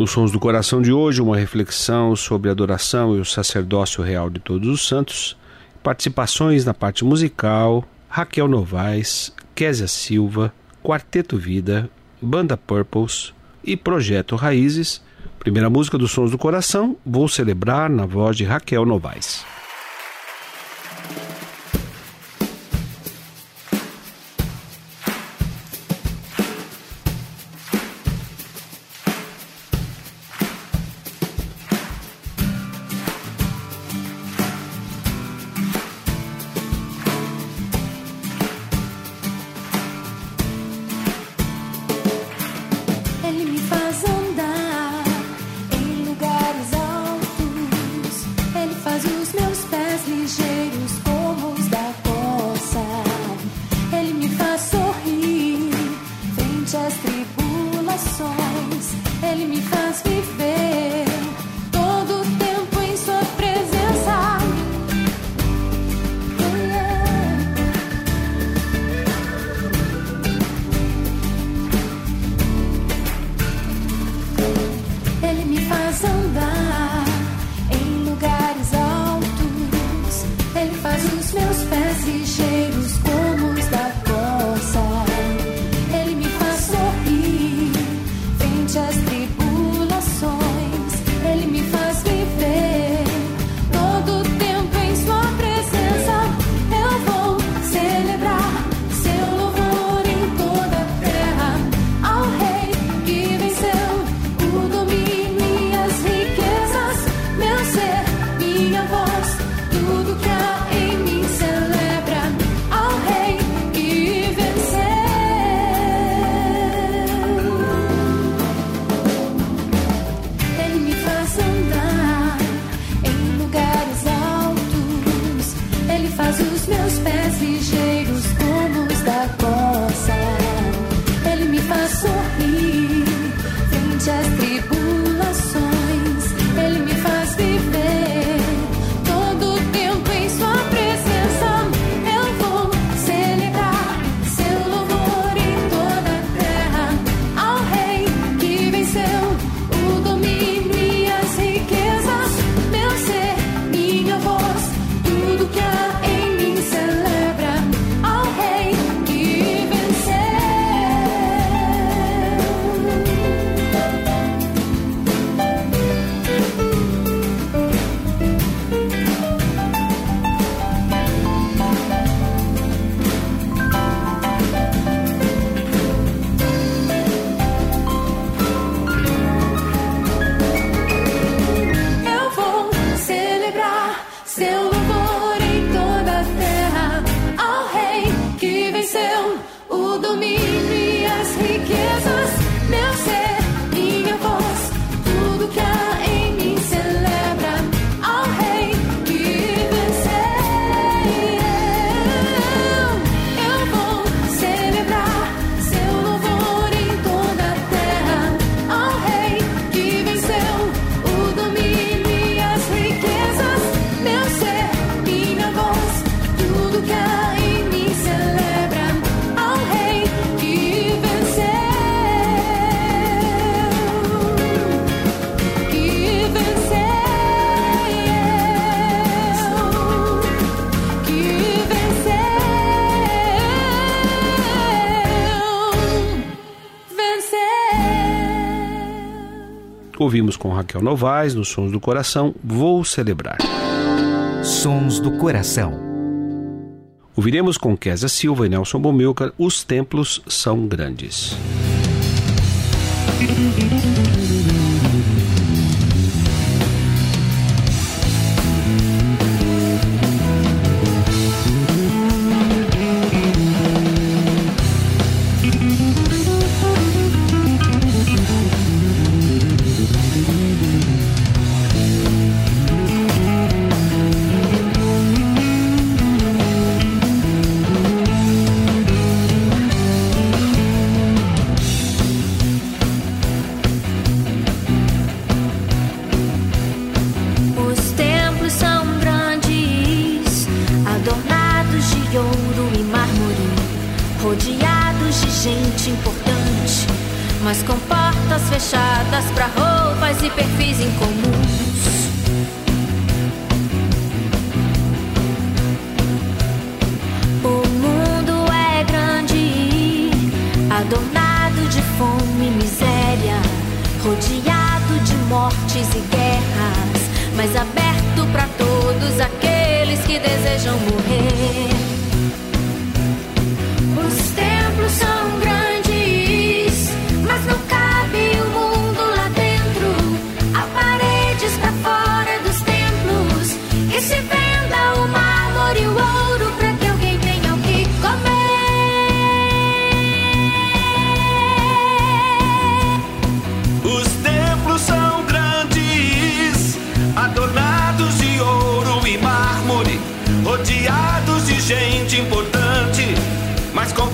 Nos Sons do Coração de hoje, uma reflexão sobre a adoração e o sacerdócio real de todos os santos, participações na parte musical, Raquel Novaes, Késia Silva, Quarteto Vida, Banda Purples e Projeto Raízes. Primeira música dos Sons do Coração, vou celebrar na voz de Raquel Novaes. Às tribulações. Ele me faz viver Com Raquel Novaes, nos Sons do Coração, Vou Celebrar. Sons do Coração. Ouviremos com Kézia Silva e Nelson Bomilcar, Os Templos São Grandes. rodeados de gente importante, mas com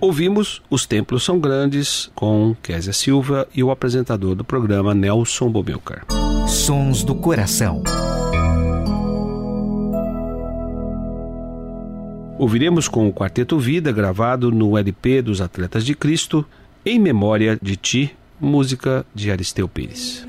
Ouvimos Os Templos São Grandes com Késia Silva e o apresentador do programa Nelson Bomilcar. Sons do Coração. Ouviremos com o Quarteto Vida, gravado no LP dos Atletas de Cristo, Em Memória de Ti, música de Aristeu Pires.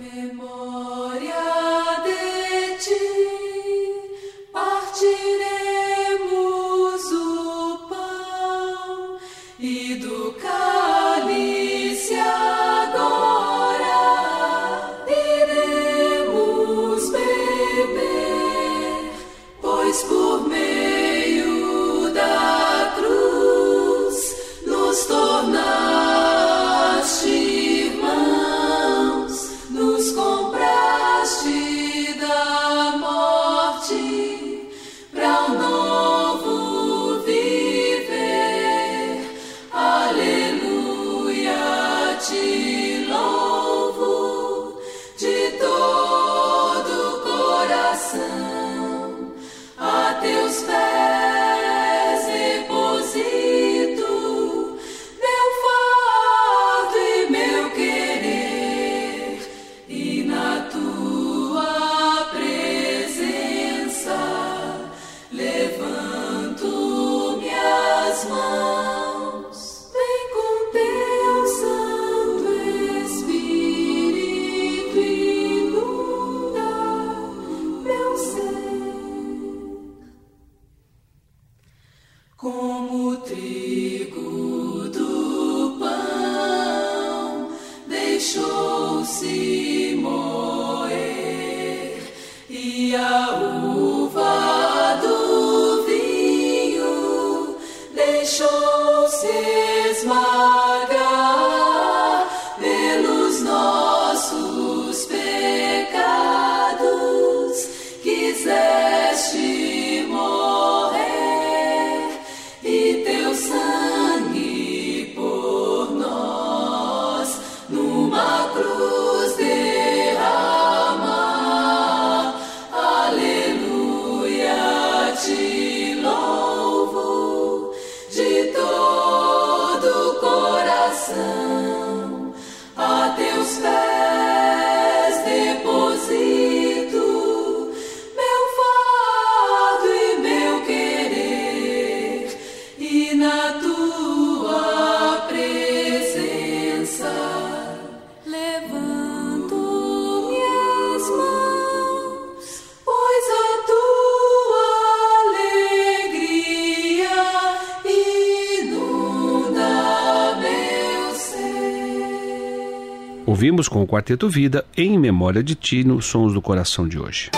Ouvimos com o Quarteto Vida, em memória de ti, nos Sons do Coração de hoje.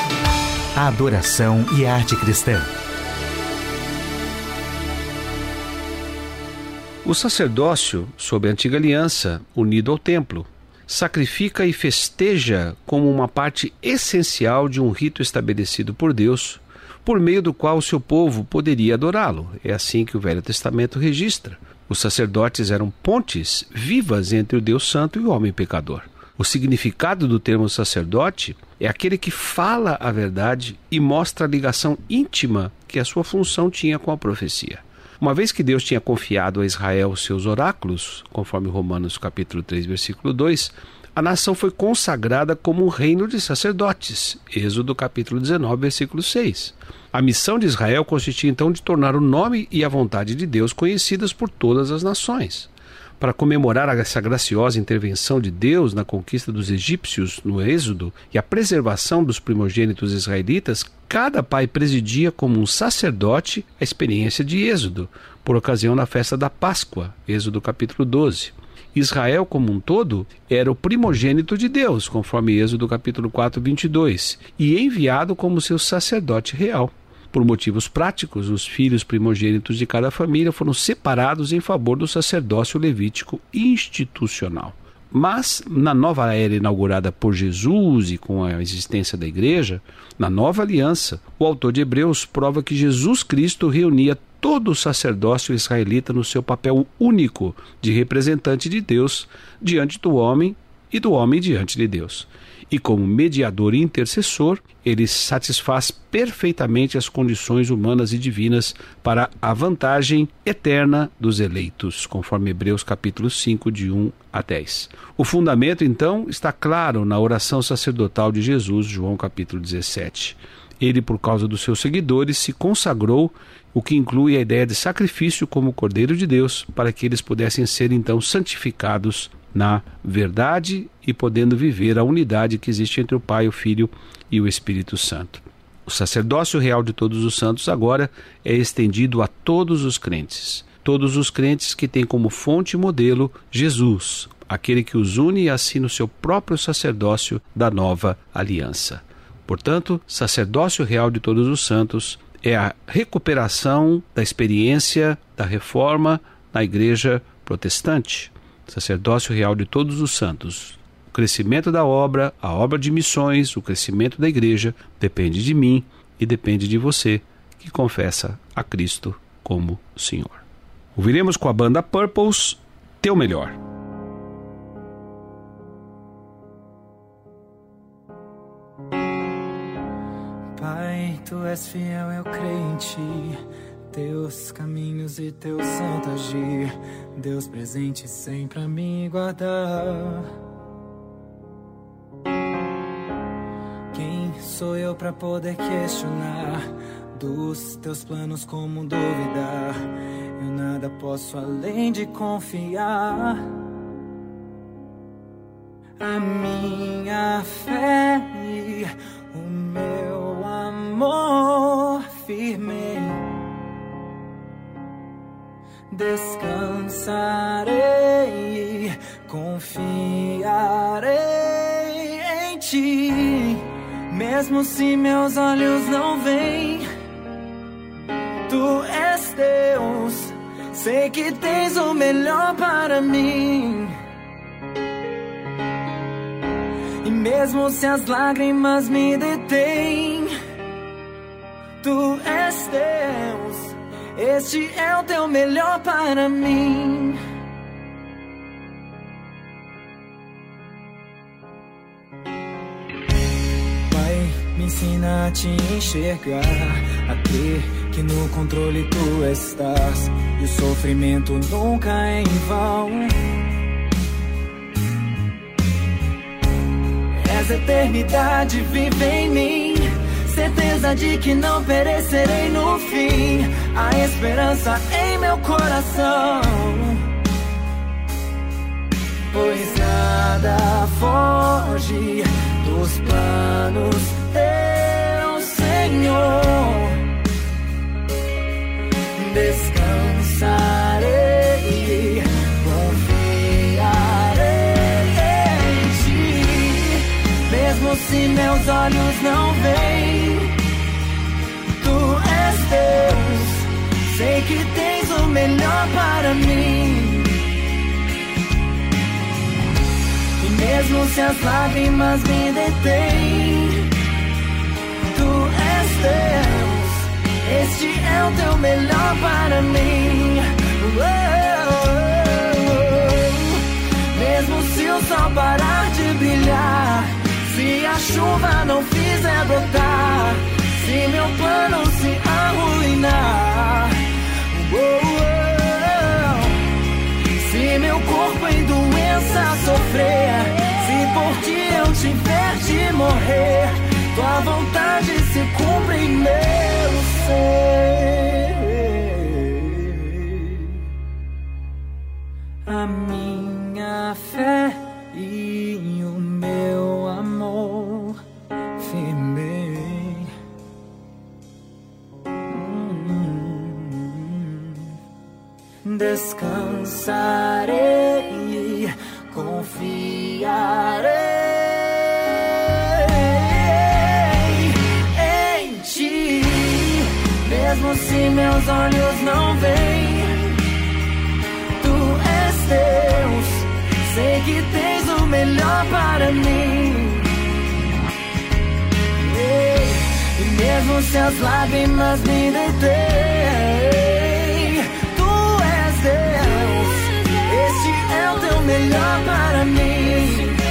A adoração e a arte cristã. O sacerdócio, sob a antiga aliança, unido ao templo, sacrifica e festeja como uma parte essencial de um rito estabelecido por Deus, por meio do qual o seu povo poderia adorá-lo. É assim que o Velho Testamento registra. Os sacerdotes eram pontes vivas entre o Deus Santo e o homem pecador. O significado do termo sacerdote é aquele que fala a verdade e mostra a ligação íntima que a sua função tinha com a profecia. Uma vez que Deus tinha confiado a Israel seus oráculos, conforme Romanos capítulo 3, versículo 2, a nação foi consagrada como um reino de sacerdotes. Êxodo capítulo 19, versículo 6. A missão de Israel consistia então de tornar o nome e a vontade de Deus conhecidas por todas as nações. Para comemorar essa graciosa intervenção de Deus na conquista dos egípcios no Êxodo e a preservação dos primogênitos israelitas, cada pai presidia como um sacerdote a experiência de Êxodo, por ocasião da festa da Páscoa, Êxodo capítulo 12. Israel como um todo era o primogênito de Deus, conforme Êxodo capítulo 4, 22, e enviado como seu sacerdote real. Por motivos práticos, os filhos primogênitos de cada família foram separados em favor do sacerdócio levítico institucional. Mas, na nova era inaugurada por Jesus e com a existência da igreja, na nova aliança, o autor de Hebreus prova que Jesus Cristo reunia todo o sacerdócio israelita no seu papel único de representante de Deus diante do homem e do homem diante de Deus e como mediador e intercessor, ele satisfaz perfeitamente as condições humanas e divinas para a vantagem eterna dos eleitos, conforme Hebreus capítulo 5 de 1 a 10. O fundamento então está claro na oração sacerdotal de Jesus, João capítulo 17. Ele, por causa dos seus seguidores, se consagrou, o que inclui a ideia de sacrifício como Cordeiro de Deus, para que eles pudessem ser então santificados na verdade e podendo viver a unidade que existe entre o Pai, o Filho e o Espírito Santo. O sacerdócio real de todos os santos agora é estendido a todos os crentes. Todos os crentes que têm como fonte e modelo Jesus, aquele que os une e assina o seu próprio sacerdócio da nova aliança. Portanto, sacerdócio real de todos os santos é a recuperação da experiência da reforma na igreja protestante sacerdócio real de todos os santos. O crescimento da obra, a obra de missões, o crescimento da igreja depende de mim e depende de você que confessa a Cristo como Senhor. Ouviremos com a banda Purples Teu Melhor. És fiel, eu creio em ti. Teus caminhos e teu santo agir, Deus presente sempre a me guardar. Quem sou eu para poder questionar dos teus planos como duvidar? Eu nada posso além de confiar. A minha fé e o meu amor firme descansarei, confiarei em ti, mesmo se meus olhos não veem. Tu és Deus, sei que tens o melhor para mim. E mesmo se as lágrimas me detêm, tu és Deus este é o teu melhor para mim. Pai, me ensina a te enxergar, a ter que no controle tu estás e o sofrimento nunca é em vão. És eternidade, vive em mim certeza de que não perecerei no fim. A esperança em meu coração. Pois nada foge dos planos teu Senhor. Descansarei, confiarei em ti, mesmo se meus olhos não veem. Que tens o melhor para mim. E mesmo se as lágrimas me detêm, tu és Deus, este é o teu melhor para mim. Mesmo se o sol parar de brilhar, se a chuva não fizer brotar se meu plano se arruinar. Oh, se meu corpo em doença sofrer, se por ti eu tiver de morrer, tua vontade se cumpre em meu ser. Descansarei, confiarei em ti, mesmo se meus olhos não veem. Tu és Deus, sei que tens o melhor para mim. E mesmo se as lágrimas me detêm, Deus. Este é o teu melhor para mim.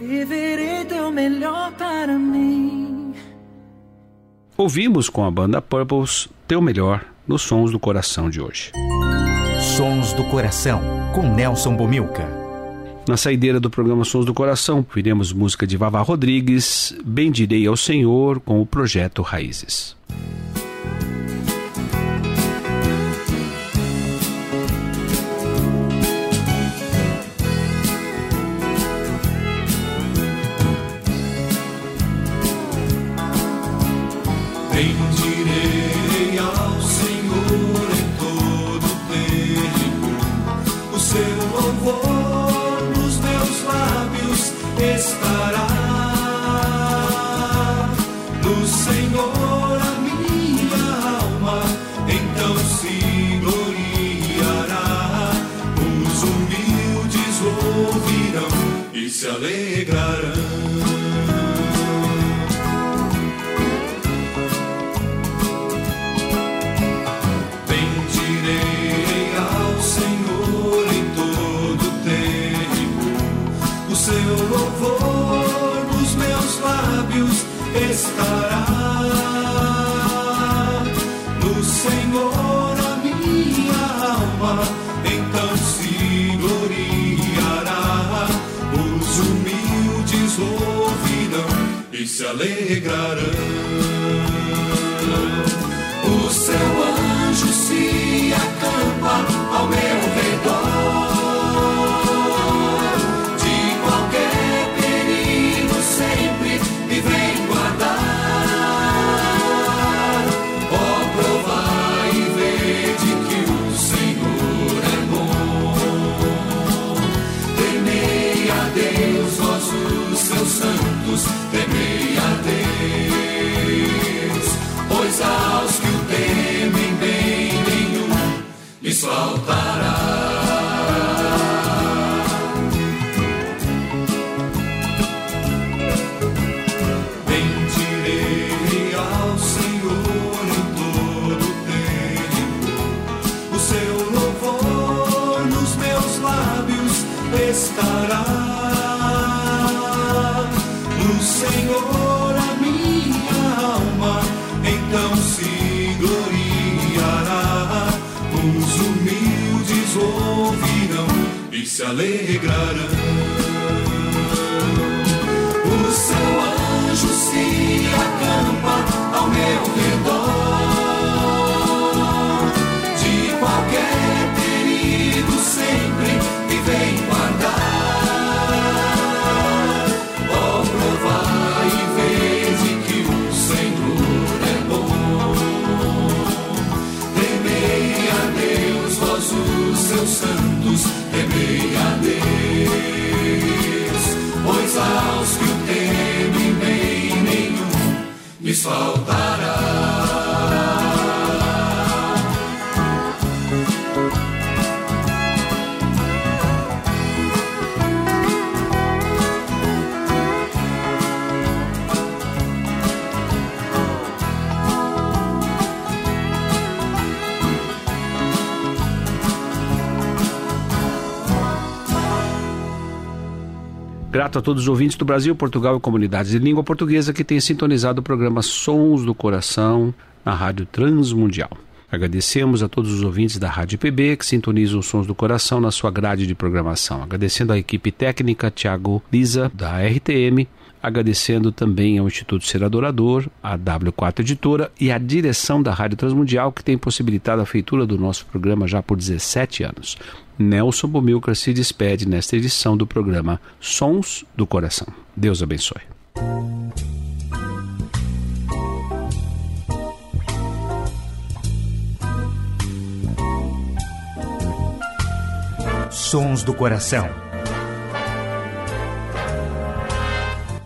Viverei teu melhor para mim. Ouvimos com a banda Purples Teu Melhor nos Sons do Coração de hoje. Sons do Coração, com Nelson Bomilca. Na saideira do programa Sons do Coração, viremos música de Vavá Rodrigues, Bendirei ao Senhor, com o projeto Raízes. Senhor a minha alma então se gloriará. Os humildes ouvirão e se alegrarão. Alegrarão. Estará. No Senhor a minha alma então se gloriará. Os humildes ouvirão e se alegrarão. O seu anjo se acampa ao meu redor. Peace. Grato a todos os ouvintes do Brasil, Portugal e comunidades de língua portuguesa que têm sintonizado o programa Sons do Coração na Rádio Transmundial. Agradecemos a todos os ouvintes da Rádio PB que sintonizam os Sons do Coração na sua grade de programação. Agradecendo à equipe técnica Tiago Lisa, da RTM, agradecendo também ao Instituto Ser Adorador, à W4 Editora e à direção da Rádio Transmundial que tem possibilitado a feitura do nosso programa já por 17 anos. Nelson Bomilcar se despede nesta edição do programa Sons do Coração. Deus abençoe. Sons do Coração.